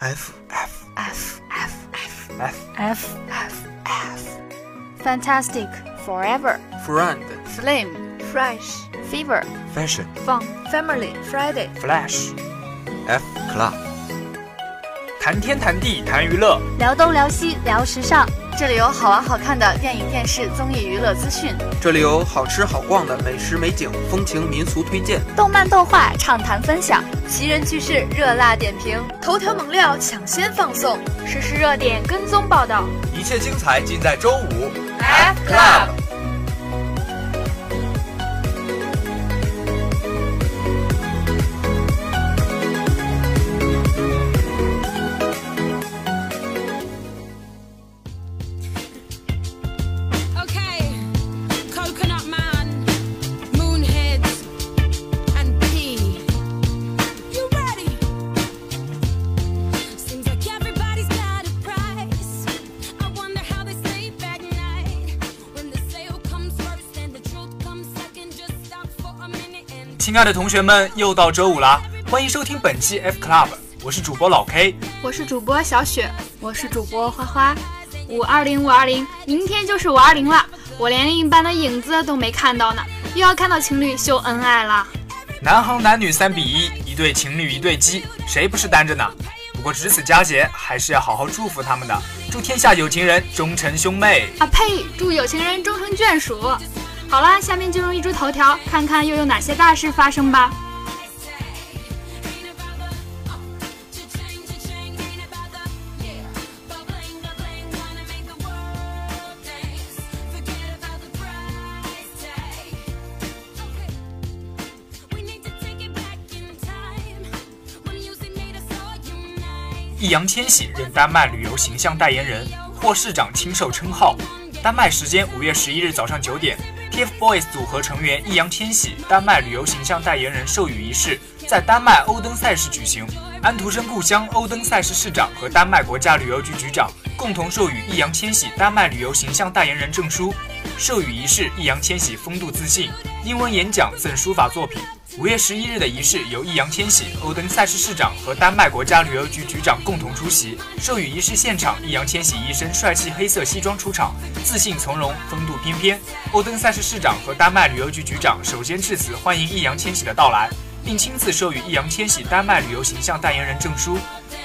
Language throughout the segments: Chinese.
F F F F F F F F Fantastic Forever Friend Flame Fresh Fever Fashion Fun Family Friday Flash F Club 谈天谈地谈娱乐，聊东聊西聊时尚， 这里有好玩好看的电影、电视、综艺、娱乐资讯，这里有好吃好逛的美食美景、风情民俗推荐，动漫动画畅谈分享，奇人趣事热辣点评，头条猛料抢先放送，实时热点跟踪报道，一切精彩尽在周五。F Club。亲爱的同学们，又到周五啦！欢迎收听本期 F Club，我是主播老 K，我是主播小雪，我是主播花花。五二零五二零，明天就是五二零了，我连另一半的影子都没看到呢，又要看到情侣秀恩爱了。南航男女三比一，一对情侣一对鸡，谁不是单着呢？不过值此佳节，还是要好好祝福他们的，祝天下有情人终成兄妹。啊呸！祝有情人终成眷属。好啦，下面进入一株头条，看看又有哪些大事发生吧。易烊千玺任丹麦旅游形象代言人，获市长亲授称号。丹麦时间五月十一日早上九点。TFBOYS 组合成员易烊千玺丹麦旅游形象代言人授予仪式在丹麦欧登赛事举行，安徒生故乡欧登赛事市长和丹麦国家旅游局局长共同授予易烊千玺丹麦旅游形象代言人证书。授予仪式，易烊千玺风度自信，英文演讲赠书法作品。五月十一日的仪式由易烊千玺、欧登赛市市长和丹麦国家旅游局局长共同出席。授予仪式现场，易烊千玺一身帅气黑色西装出场，自信从容，风度翩翩。欧登赛市市长和丹麦旅游局局长首先致辞欢迎易烊千玺的到来，并亲自授予易烊千玺丹麦旅游形象代言人证书。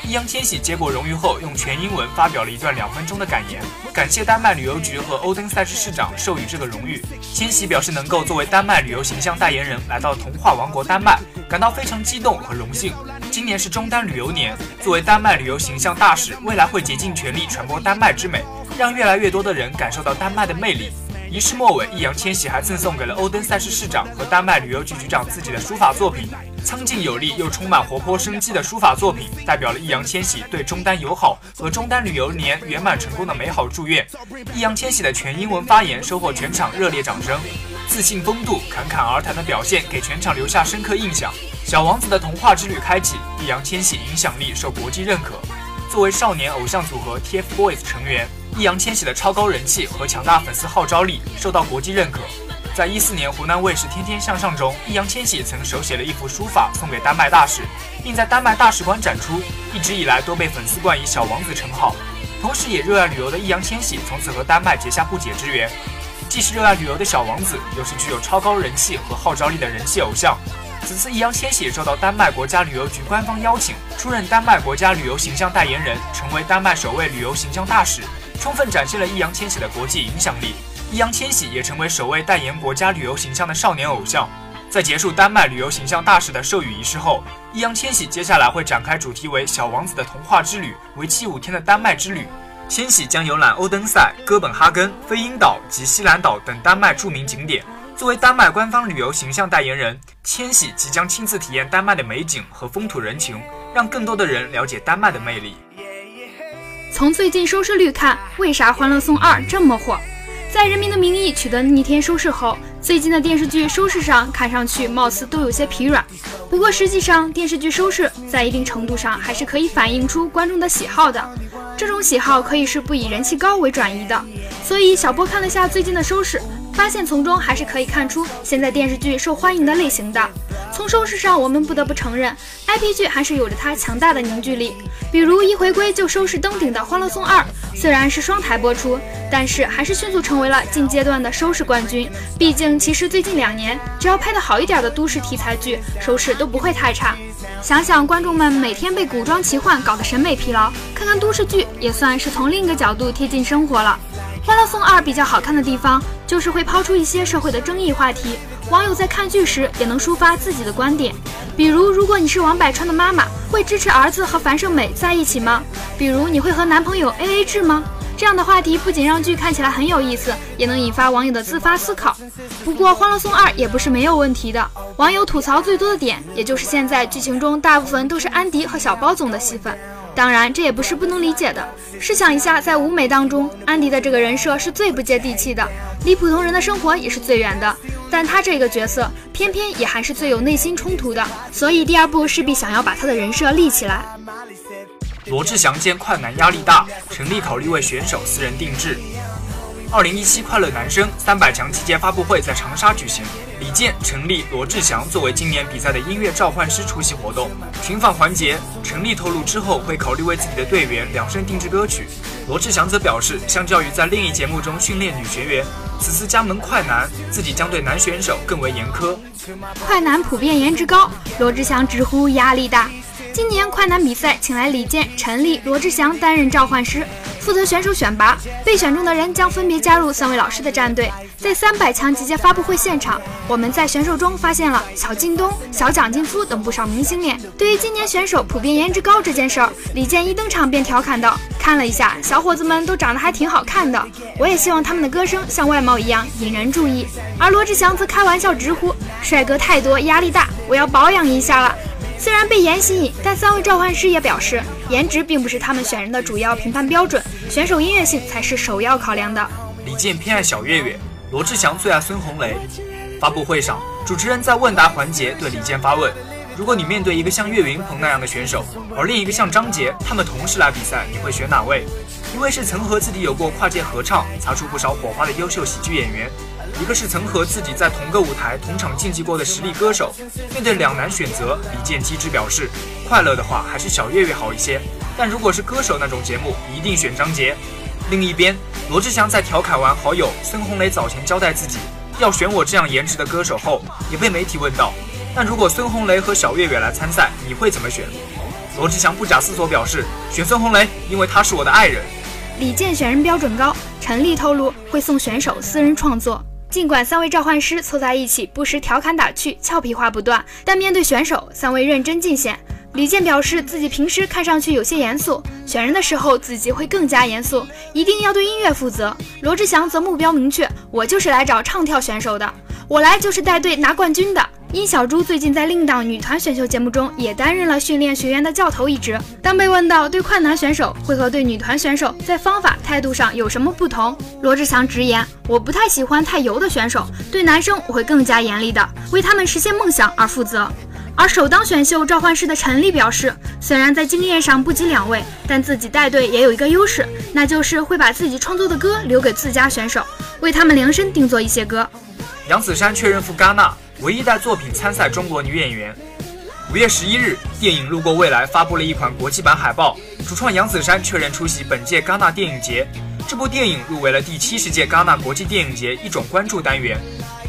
易烊千玺接过荣誉后，用全英文发表了一段两分钟的感言，感谢丹麦旅游局和欧登赛市市长授予这个荣誉。千玺表示，能够作为丹麦旅游形象代言人来到童话王国丹麦，感到非常激动和荣幸。今年是中丹旅游年，作为丹麦旅游形象大使，未来会竭尽全力传播丹麦之美，让越来越多的人感受到丹麦的魅力。仪式末尾，易烊千玺还赠送给了欧登赛市市长和丹麦旅游局局长自己的书法作品。苍劲有力又充满活泼生机的书法作品，代表了易烊千玺对中单友好和中单旅游年圆满成功的美好祝愿。易烊千玺的全英文发言收获全场热烈掌声，自信风度、侃侃而谈的表现给全场留下深刻印象。小王子的童话之旅开启，易烊千玺影响力受国际认可。作为少年偶像组合 TFBOYS 成员，易烊千玺的超高人气和强大粉丝号召力受到国际认可。在一四年湖南卫视《天天向上》中，易烊千玺曾手写了一幅书法送给丹麦大使，并在丹麦大使馆展出。一直以来都被粉丝冠以“小王子”称号。同时，也热爱旅游的易烊千玺从此和丹麦结下不解之缘。既是热爱旅游的小王子，又是具有超高人气和号召力的人气偶像。此次易烊千玺受到丹麦国家旅游局官方邀请，出任丹麦国家旅游形象代言人，成为丹麦首位旅游形象大使，充分展现了易烊千玺的国际影响力。易烊千玺也成为首位代言国家旅游形象的少年偶像。在结束丹麦旅游形象大使的授予仪式后，易烊千玺接下来会展开主题为“小王子的童话之旅”为期五天的丹麦之旅。千玺将游览欧登塞、哥本哈根、飞鹰岛及西兰岛等丹麦著名景点。作为丹麦官方旅游形象代言人，千玺即将亲自体验丹麦的美景和风土人情，让更多的人了解丹麦的魅力。从最近收视率看，为啥《欢乐颂二》这么火？在《人民的名义》取得逆天收视后，最近的电视剧收视上看上去貌似都有些疲软。不过实际上，电视剧收视在一定程度上还是可以反映出观众的喜好的。这种喜好可以是不以人气高为转移的。所以小波看了下最近的收视，发现从中还是可以看出现在电视剧受欢迎的类型的。从收视上，我们不得不承认，IP 剧还是有着它强大的凝聚力。比如一回归就收视登顶的《欢乐颂二》，虽然是双台播出，但是还是迅速成为了近阶段的收视冠军。毕竟，其实最近两年，只要拍的好一点的都市题材剧，收视都不会太差。想想观众们每天被古装奇幻搞得审美疲劳，看看都市剧，也算是从另一个角度贴近生活了。《欢乐颂二》比较好看的地方，就是会抛出一些社会的争议话题，网友在看剧时也能抒发自己的观点。比如，如果你是王百川的妈妈，会支持儿子和樊胜美在一起吗？比如，你会和男朋友 AA 制吗？这样的话题不仅让剧看起来很有意思，也能引发网友的自发思考。不过，《欢乐颂二》也不是没有问题的，网友吐槽最多的点，也就是现在剧情中大部分都是安迪和小包总的戏份。当然，这也不是不能理解的。试想一下，在舞美当中，安迪的这个人设是最不接地气的，离普通人的生活也是最远的。但他这个角色偏偏也还是最有内心冲突的，所以第二部势必想要把他的人设立起来。罗志祥兼快男压力大，成立考虑为选手私人定制。二零一七快乐男声三百强期间发布会在长沙举行，李健、陈立、罗志祥作为今年比赛的音乐召唤师出席活动。群访环节，陈立透露之后会考虑为自己的队员量身定制歌曲。罗志祥则表示，相较于在另一节目中训练女学员，此次加盟快男，自己将对男选手更为严苛。快男普遍颜值高，罗志祥直呼压力大。今年快男比赛请来李健、陈立、罗志祥担任召唤师。负责选手选拔，被选中的人将分别加入三位老师的战队。在三百强集结发布会现场，我们在选手中发现了小靳东、小蒋劲夫等不少明星脸。对于今年选手普遍颜值高这件事儿，李健一登场便调侃道：“看了一下，小伙子们都长得还挺好看的，我也希望他们的歌声像外貌一样引人注意。”而罗志祥则开玩笑直呼：“帅哥太多，压力大，我要保养一下了。”虽然被颜吸引，但三位召唤师也表示，颜值并不是他们选人的主要评判标准，选手音乐性才是首要考量的。李健偏爱小岳岳，罗志祥最爱孙红雷。发布会上，主持人在问答环节对李健发问：如果你面对一个像岳云鹏那样的选手，而另一个像张杰，他们同时来比赛，你会选哪位？一位是曾和自己有过跨界合唱、擦出不少火花的优秀喜剧演员。一个是曾和自己在同个舞台、同场竞技过的实力歌手，面对两难选择，李健机智表示，快乐的话还是小岳岳好一些，但如果是歌手那种节目，一定选张杰。另一边，罗志祥在调侃完好友孙红雷早前交代自己要选我这样颜值的歌手后，也被媒体问到，那如果孙红雷和小岳岳来参赛，你会怎么选？罗志祥不假思索表示，选孙红雷，因为他是我的爱人。李健选人标准高，陈立透露会送选手私人创作。尽管三位召唤师凑在一起，不时调侃打趣，俏皮话不断，但面对选手，三位认真尽显。李健表示自己平时看上去有些严肃，选人的时候自己会更加严肃，一定要对音乐负责。罗志祥则目标明确，我就是来找唱跳选手的，我来就是带队拿冠军的。殷小猪最近在另一档女团选秀节目中也担任了训练学员的教头一职。当被问到对快男选手会和对女团选手在方法态度上有什么不同，罗志祥直言：“我不太喜欢太油的选手，对男生我会更加严厉的，为他们实现梦想而负责。”而首当选秀召唤师的陈立表示，虽然在经验上不及两位，但自己带队也有一个优势，那就是会把自己创作的歌留给自家选手，为他们量身定做一些歌。杨子姗确认赴戛纳。唯一带作品参赛中国女演员。五月十一日，电影《路过未来》发布了一款国际版海报，主创杨子姗确认出席本届戛纳电影节。这部电影入围了第七十届戛纳国际电影节一种关注单元。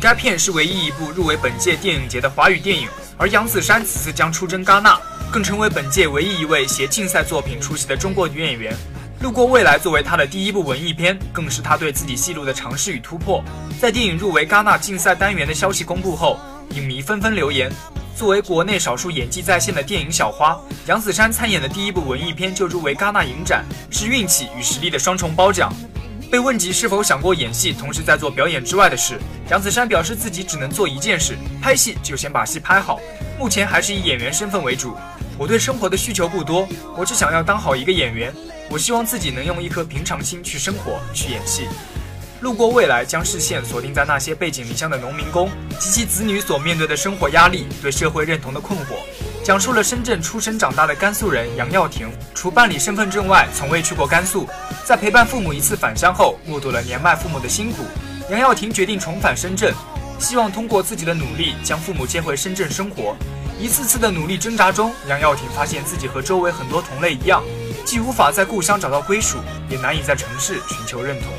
该片是唯一一部入围本届电影节的华语电影，而杨子姗此次将出征戛纳，更成为本届唯一一位携竞赛作品出席的中国女演员。路过未来作为他的第一部文艺片，更是他对自己戏路的尝试与突破。在电影入围戛纳竞赛单元的消息公布后，影迷纷纷留言：作为国内少数演技在线的电影小花，杨子姗参演的第一部文艺片就入围戛纳影展，是运气与实力的双重褒奖。被问及是否想过演戏，同时在做表演之外的事，杨子姗表示自己只能做一件事：拍戏就先把戏拍好。目前还是以演员身份为主。我对生活的需求不多，我只想要当好一个演员。我希望自己能用一颗平常心去生活，去演戏。路过未来，将视线锁定在那些背井离乡的农民工及其子女所面对的生活压力、对社会认同的困惑，讲述了深圳出生长大的甘肃人杨耀廷，除办理身份证外，从未去过甘肃。在陪伴父母一次返乡后，目睹了年迈父母的辛苦，杨耀廷决定重返深圳。希望通过自己的努力将父母接回深圳生活。一次次的努力挣扎中，杨耀廷发现自己和周围很多同类一样，既无法在故乡找到归属，也难以在城市寻求认同。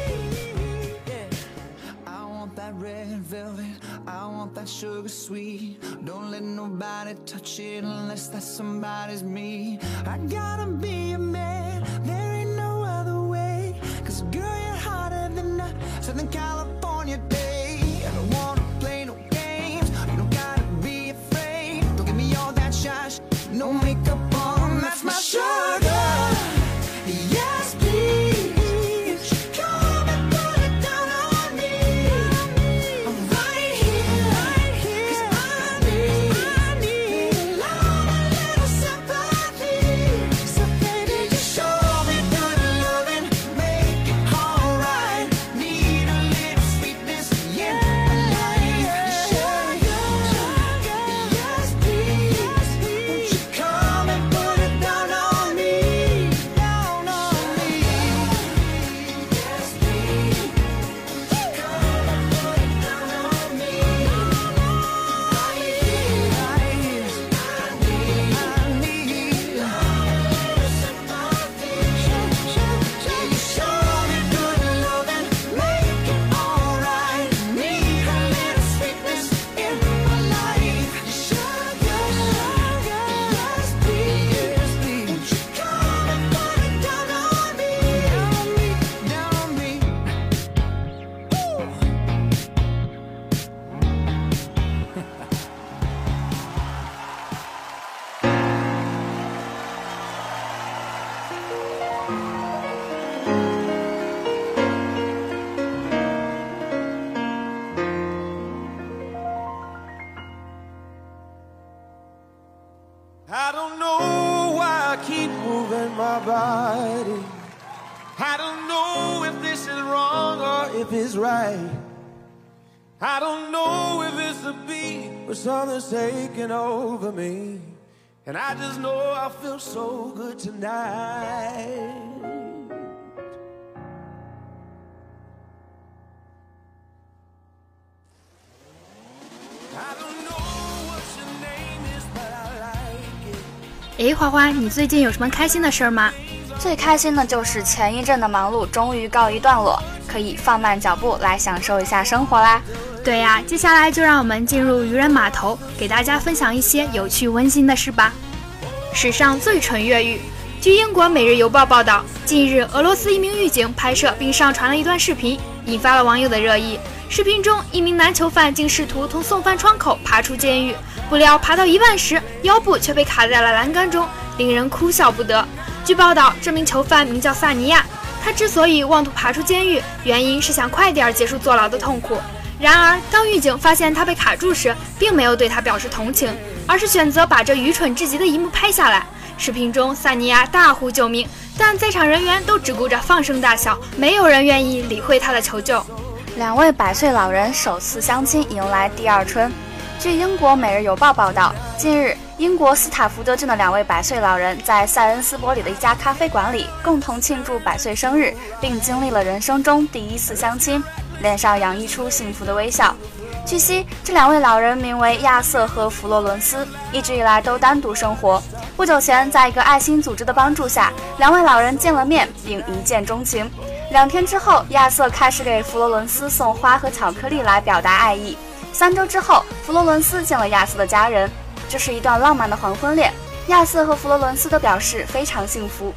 I something's taking over me. And I just know I feel so good tonight. I don't know what your name is, but I like it. 诶，花花，你最近有什么开心的事儿吗？最开心的就是前一阵的忙碌终于告一段落，可以放慢脚步来享受一下生活啦。对呀，接下来就让我们进入渔人码头，给大家分享一些有趣温馨的事吧。史上最蠢越狱。据英国《每日邮报》报道，近日俄罗斯一名狱警拍摄并上传了一段视频，引发了网友的热议。视频中，一名男囚犯竟试图从送饭窗口爬出监狱，不料爬到一半时，腰部却被卡在了栏杆中，令人哭笑不得。据报道，这名囚犯名叫萨尼亚，他之所以妄图爬出监狱，原因是想快点结束坐牢的痛苦。然而，当狱警发现他被卡住时，并没有对他表示同情，而是选择把这愚蠢至极的一幕拍下来。视频中，萨尼亚大呼救命，但在场人员都只顾着放声大笑，没有人愿意理会他的求救。两位百岁老人首次相亲，迎来第二春。据英国《每日邮报》报道，近日，英国斯塔福德郡的两位百岁老人在塞恩斯伯里的一家咖啡馆里共同庆祝百岁生日，并经历了人生中第一次相亲。脸上洋溢出幸福的微笑。据悉，这两位老人名为亚瑟和弗洛伦斯，一直以来都单独生活。不久前，在一个爱心组织的帮助下，两位老人见了面，并一见钟情。两天之后，亚瑟开始给弗洛伦斯送花和巧克力来表达爱意。三周之后，弗洛伦斯见了亚瑟的家人，这是一段浪漫的黄昏恋。亚瑟和弗洛伦斯都表示非常幸福。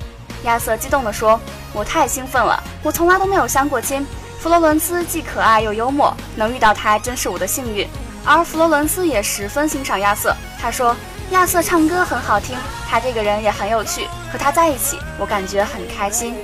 亚瑟激动地说：“我太兴奋了，我从来都没有相过亲。”弗罗伦斯既可爱又幽默，能遇到他真是我的幸运。而弗罗伦斯也十分欣赏亚瑟，他说亚瑟唱歌很好听，他这个人也很有趣，和他在一起我感觉很开心。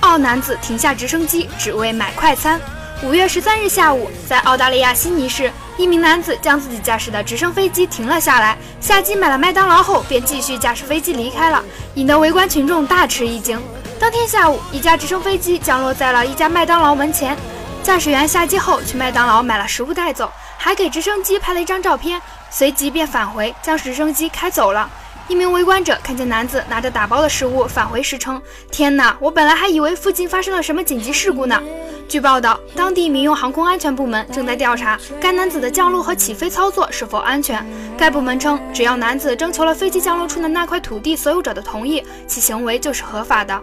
澳男子停下直升机只为买快餐。五月十三日下午，在澳大利亚悉尼市，一名男子将自己驾驶的直升飞机停了下来，下机买了麦当劳后，便继续驾驶飞机离开了，引得围观群众大吃一惊。当天下午，一架直升飞机降落在了一家麦当劳门前。驾驶员下机后去麦当劳买了食物带走，还给直升机拍了一张照片，随即便返回将直升机开走了。一名围观者看见男子拿着打包的食物返回时称：“天哪，我本来还以为附近发生了什么紧急事故呢。”据报道，当地民用航空安全部门正在调查该男子的降落和起飞操作是否安全。该部门称，只要男子征求了飞机降落处的那块土地所有者的同意，其行为就是合法的。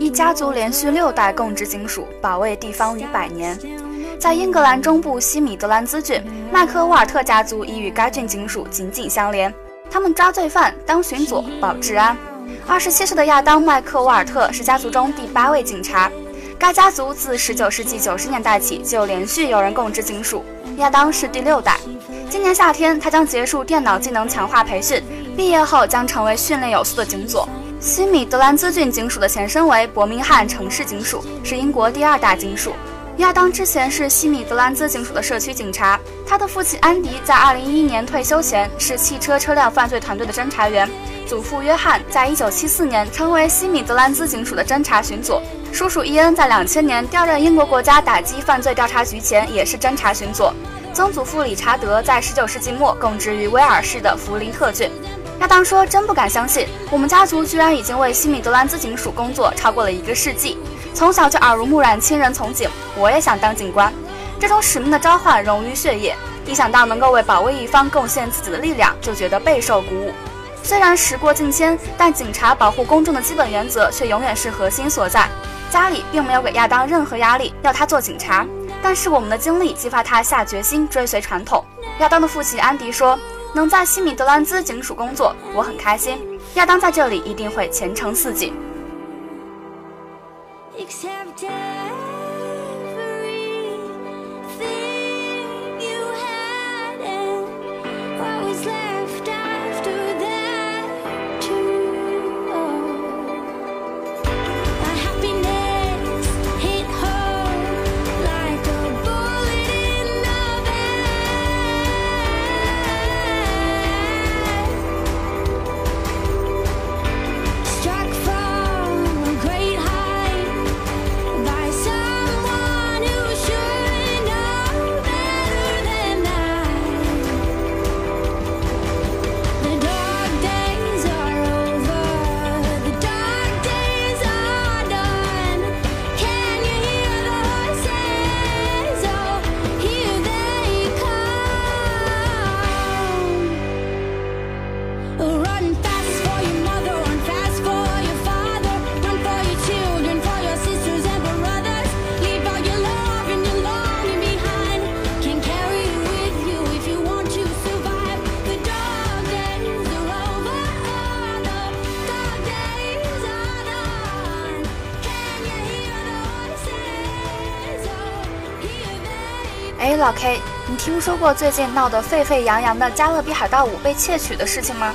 一家族连续六代供职金属，保卫地方逾百年。在英格兰中部西米德兰兹郡，麦克沃尔特家族已与该郡金属紧紧相连。他们抓罪犯、当巡佐、保治安。二十七岁的亚当·麦克沃尔特是家族中第八位警察。该家族自19世纪90年代起就连续有人供职警署，亚当是第六代。今年夏天，他将结束电脑技能强化培训，毕业后将成为训练有素的警佐。西米德兰兹郡警署的前身为伯明翰城市警署，是英国第二大警署。亚当之前是西米德兰兹警署的社区警察，他的父亲安迪在2011年退休前是汽车车辆犯罪团队的侦查员，祖父约翰在1974年成为西米德兰兹警署的侦查巡佐。叔叔伊恩在两千年调任英国国家打击犯罪调查局前，也是侦查巡佐。曾祖父理查德在十九世纪末供职于威尔士的弗林特郡。亚当说：“真不敢相信，我们家族居然已经为西米德兰兹警署工作超过了一个世纪。从小就耳濡目染，亲人从警，我也想当警官。这种使命的召唤融于血液，一想到能够为保卫一方贡献自己的力量，就觉得备受鼓舞。虽然时过境迁，但警察保护公众的基本原则却永远是核心所在。”家里并没有给亚当任何压力，要他做警察。但是我们的经历激发他下决心追随传统。亚当的父亲安迪说：“能在西米德兰兹警署工作，我很开心。亚当在这里一定会前程似锦。” accepted 听说过最近闹得沸沸扬扬的《加勒比海盗五》被窃取的事情吗？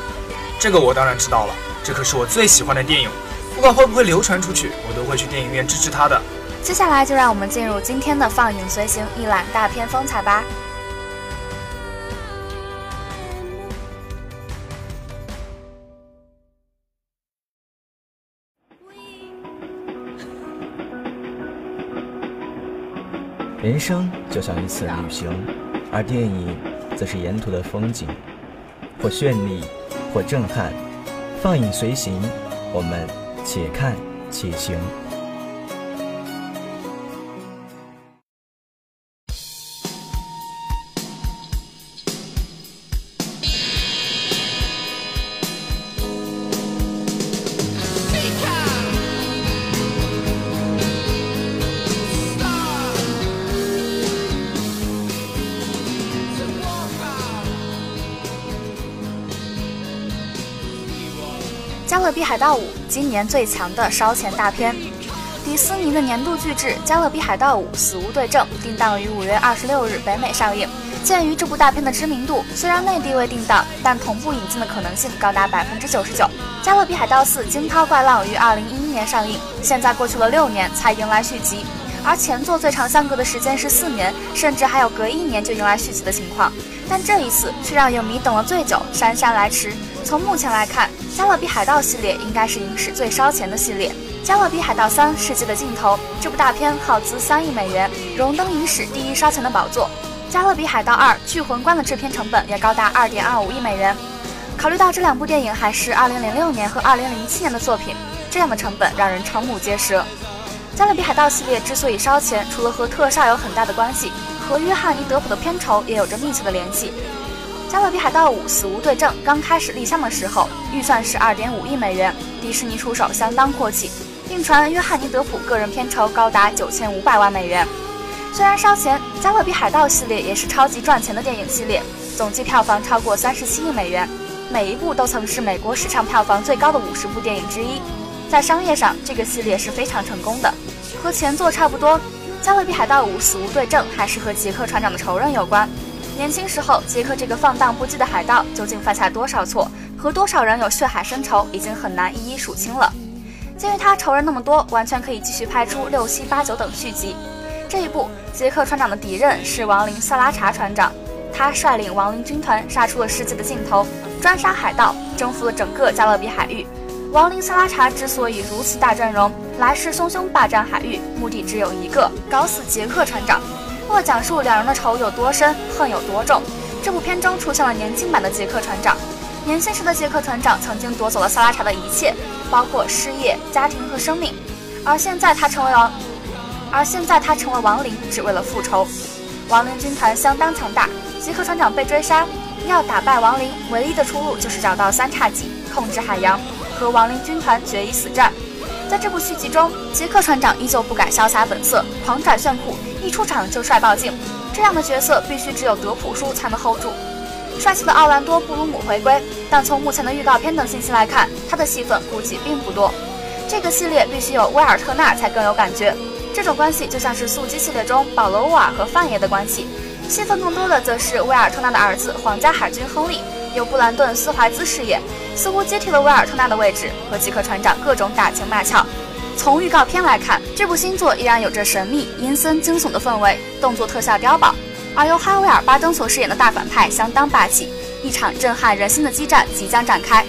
这个我当然知道了，这可是我最喜欢的电影，不管会不会流传出去，我都会去电影院支持它的。接下来就让我们进入今天的放映随行，一览大片风采吧。人生就像一次旅行，而电影则是沿途的风景，或绚丽，或震撼。放影随行，我们且看且行。《海盗五》今年最强的烧钱大片，迪士尼的年度巨制《加勒比海盗五：死无对证》定档于五月二十六日北美上映。鉴于这部大片的知名度，虽然内地未定档，但同步引进的可能性高达百分之九十九。《加勒比海盗四：惊涛怪浪》于二零一一年上映，现在过去了六年才迎来续集，而前作最长相隔的时间是四年，甚至还有隔一年就迎来续集的情况。但这一次却让影迷等了最久，姗姗来迟。从目前来看，《加勒比海盗》系列应该是影史最烧钱的系列，《加勒比海盗三：世界的尽头》这部大片耗资三亿美元，荣登影史第一烧钱的宝座。《加勒比海盗二：聚魂关》的制片成本也高达二点二五亿美元。考虑到这两部电影还是2006年和2007年的作品，这样的成本让人瞠目结舌。《加勒比海盗》系列之所以烧钱，除了和特效有很大的关系，和约翰尼·德普的片酬也有着密切的联系。《加勒比海盗五：死无对证》刚开始立项的时候，预算是2.5亿美元，迪士尼出手相当阔气，并传约翰尼·德普个人片酬高达9500万美元。虽然烧钱，《加勒比海盗》系列也是超级赚钱的电影系列，总计票房超过37亿美元，每一部都曾是美国史上票房最高的50部电影之一。在商业上，这个系列是非常成功的。和前作差不多，《加勒比海盗五：死无对证》还是和杰克船长的仇人有关。年轻时候，杰克这个放荡不羁的海盗究竟犯下多少错，和多少人有血海深仇，已经很难一一数清了。鉴于他仇人那么多，完全可以继续拍出六七八九等续集。这一部，杰克船长的敌人是亡灵萨拉查船长，他率领亡灵军团杀出了世界的尽头，专杀海盗，征服了整个加勒比海域。亡灵萨拉查之所以如此大阵容，来势汹汹霸占海域，目的只有一个：搞死杰克船长。为了讲述两人的仇有多深，恨有多重，这部片中出现了年轻版的杰克船长。年轻时的杰克船长曾经夺走了萨拉查的一切，包括事业、家庭和生命，而现在他成为王，而现在他成为亡灵，只为了复仇。亡灵军团相当强大，杰克船长被追杀，要打败亡灵，唯一的出路就是找到三叉戟，控制海洋。和亡灵军团决一死战。在这部续集中，杰克船长依旧不改潇洒本色，狂拽炫酷，一出场就帅爆镜。这样的角色必须只有德普叔才能 hold 住。帅气的奥兰多·布鲁姆回归，但从目前的预告片等信息来看，他的戏份估计并不多。这个系列必须有威尔特纳才更有感觉。这种关系就像是速激系列中保罗·沃尔和范爷的关系。戏份更多的则是威尔特纳的儿子皇家海军亨利，由布兰顿·斯怀兹饰演。似乎接替了威尔特纳的位置，和吉克船长各种打情骂俏。从预告片来看，这部新作依然有着神秘、阴森、惊悚的氛围，动作特效碉堡。而由哈维尔·巴登所饰演的大反派相当霸气，一场震撼人心的激战即将展开。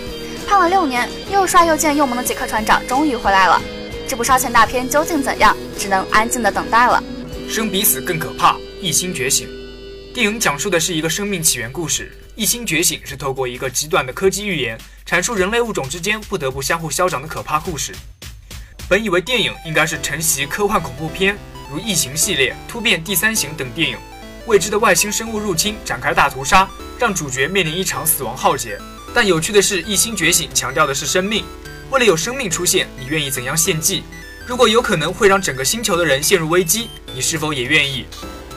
盼了六年，又帅又贱又萌的杰克船长终于回来了。这部烧钱大片究竟怎样？只能安静的等待了。生比死更可怕，一心觉醒。电影讲述的是一个生命起源故事。一心觉醒是透过一个极短的科技预言，阐述人类物种之间不得不相互消长的可怕故事。本以为电影应该是承袭科幻恐怖片，如《异形》系列、《突变》《第三型》等电影，未知的外星生物入侵展开大屠杀，让主角面临一场死亡浩劫。但有趣的是，《一星觉醒》强调的是生命。为了有生命出现，你愿意怎样献祭？如果有可能会让整个星球的人陷入危机，你是否也愿意？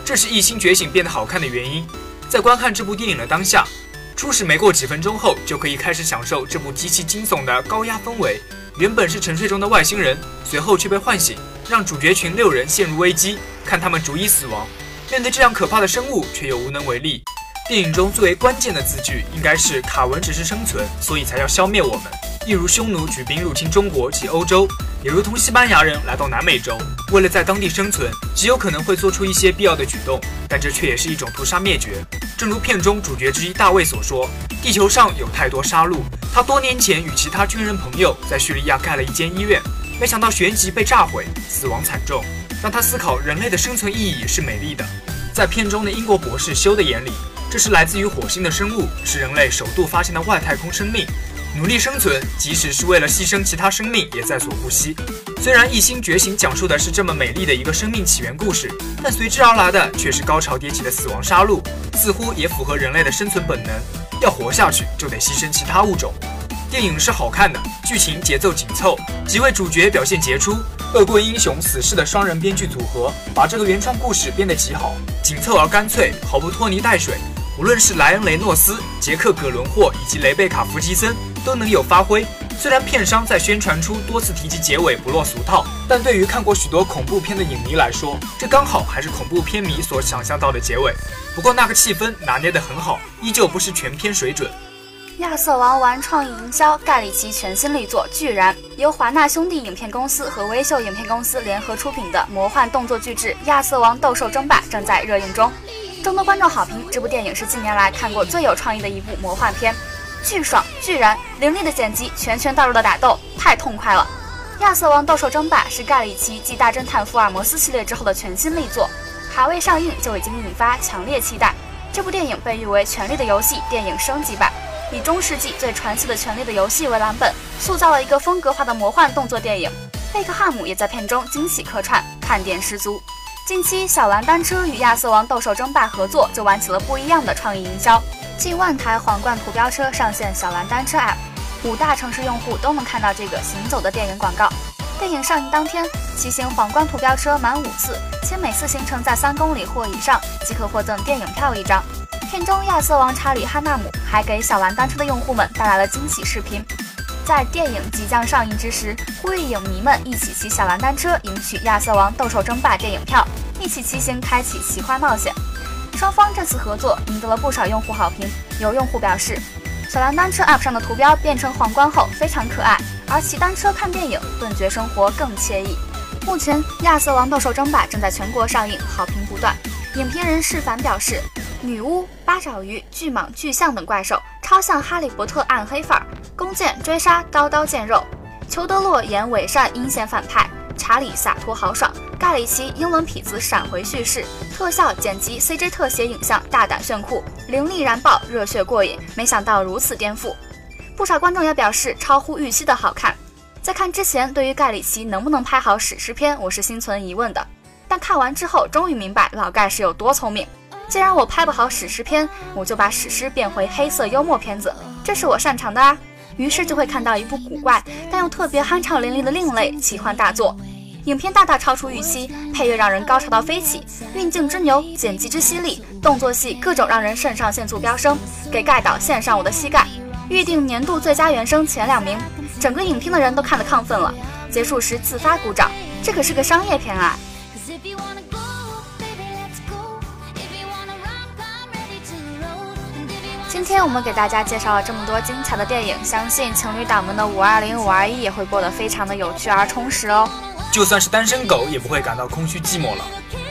这是《异星觉醒》变得好看的原因。在观看这部电影的当下，初始没过几分钟后，就可以开始享受这部极其惊悚的高压氛围。原本是沉睡中的外星人，随后却被唤醒，让主角群六人陷入危机，看他们逐一死亡。面对这样可怕的生物，却又无能为力。电影中最为关键的字句应该是“卡文只是生存，所以才要消灭我们”。一如匈奴举兵入侵中国及欧洲，也如同西班牙人来到南美洲，为了在当地生存，极有可能会做出一些必要的举动，但这却也是一种屠杀灭绝。正如片中主角之一大卫所说：“地球上有太多杀戮。”他多年前与其他军人朋友在叙利亚盖了一间医院，没想到旋即被炸毁，死亡惨重，让他思考人类的生存意义是美丽的。在片中的英国博士修的眼里，这是来自于火星的生物，是人类首度发现的外太空生命。努力生存，即使是为了牺牲其他生命，也在所不惜。虽然《异星觉醒》讲述的是这么美丽的一个生命起源故事，但随之而来的却是高潮迭起的死亡杀戮，似乎也符合人类的生存本能。要活下去，就得牺牲其他物种。电影是好看的，剧情节奏紧凑，几位主角表现杰出，恶棍英雄死侍的双人编剧组合把这个原创故事编得极好，紧凑而干脆，毫不拖泥带水。无论是莱恩·雷诺斯、杰克·葛伦霍以及雷贝卡·弗吉森。都能有发挥。虽然片商在宣传出多次提及结尾不落俗套，但对于看过许多恐怖片的影迷来说，这刚好还是恐怖片迷所想象到的结尾。不过那个气氛拿捏得很好，依旧不是全片水准。亚瑟王玩创意营销，盖里奇全新力作《巨人》，由华纳兄弟影片公司和微秀影片公司联合出品的魔幻动作巨制《亚瑟王斗兽争霸》正在热映中，众多观众好评。这部电影是近年来看过最有创意的一部魔幻片。巨爽、巨燃、凌厉的剪辑，拳拳到肉的打斗，太痛快了！《亚瑟王斗兽争霸》是盖里奇继《大侦探福尔摩斯》系列之后的全新力作，还未上映就已经引发强烈期待。这部电影被誉为《权力的游戏》电影升级版，以中世纪最传奇的权力的游戏为蓝本，塑造了一个风格化的魔幻动作电影。贝克汉姆也在片中惊喜客串，看点十足。近期，小蓝单车与亚瑟王斗兽争霸合作，就玩起了不一样的创意营销。近万台皇冠图标车上线小蓝单车 App，五大城市用户都能看到这个行走的电影广告。电影上映当天，骑行皇冠图标车满五次，且每次行程在三公里或以上，即可获赠电影票一张。片中亚瑟王查理哈纳姆还给小蓝单车的用户们带来了惊喜视频。在电影即将上映之时，呼吁影迷们一起骑小蓝单车，赢取《亚瑟王：斗兽争霸》电影票，一起骑行，开启奇幻冒险。双方这次合作赢得了不少用户好评。有用户表示，小蓝单车 App 上的图标变成皇冠后非常可爱，而骑单车看电影，顿觉生活更惬意。目前，《亚瑟王：斗兽争霸》正在全国上映，好评不断。影评人释凡表示，女巫、八爪鱼、巨蟒、巨象等怪兽。超像哈利波特暗黑范儿，弓箭追杀，刀刀见肉。裘德洛演伪善阴险反派，查理洒脱豪爽，盖里奇英伦痞子闪回叙事，特效剪辑 CG 特写影像大胆炫酷，凌厉燃爆，热血过瘾。没想到如此颠覆，不少观众也表示超乎预期的好看。在看之前，对于盖里奇能不能拍好史诗片，我是心存疑问的。但看完之后，终于明白老盖是有多聪明。既然我拍不好史诗片，我就把史诗变回黑色幽默片子，这是我擅长的啊。于是就会看到一部古怪但又特别酣畅淋漓的另类奇幻大作。影片大大超出预期，配乐让人高潮到飞起，运镜之牛，剪辑之犀利，动作戏各种让人肾上腺素飙升，给盖导献上我的膝盖。预定年度最佳原声前两名，整个影厅的人都看得亢奋了，结束时自发鼓掌。这可是个商业片啊！今天我们给大家介绍了这么多精彩的电影，相信情侣党们的五二零、五二一也会过得非常的有趣而充实哦。就算是单身狗，也不会感到空虚寂寞了。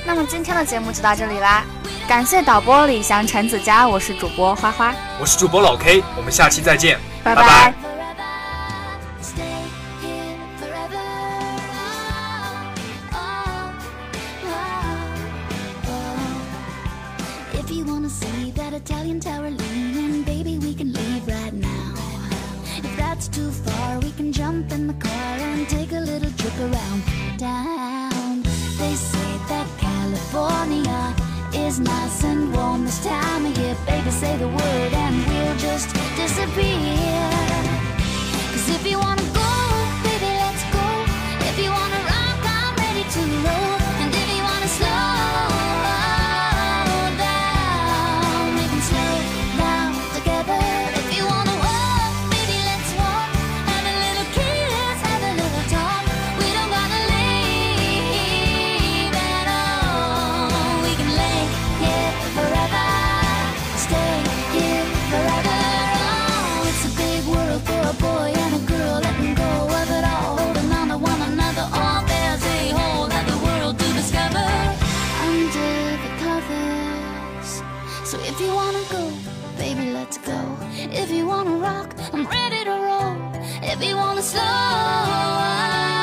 那么今天的节目就到这里啦，感谢导播李翔、陈子佳，我是主播花花，我是主播老 K，我们下期再见，拜拜。that's too far. We can jump in the car and take a little trip around town. They say that California is nice and warm this time of year. Baby, say the word and we'll just disappear. Cause if you wanna So if you wanna go, baby, let's go. If you wanna rock, I'm ready to roll. If you wanna slow, I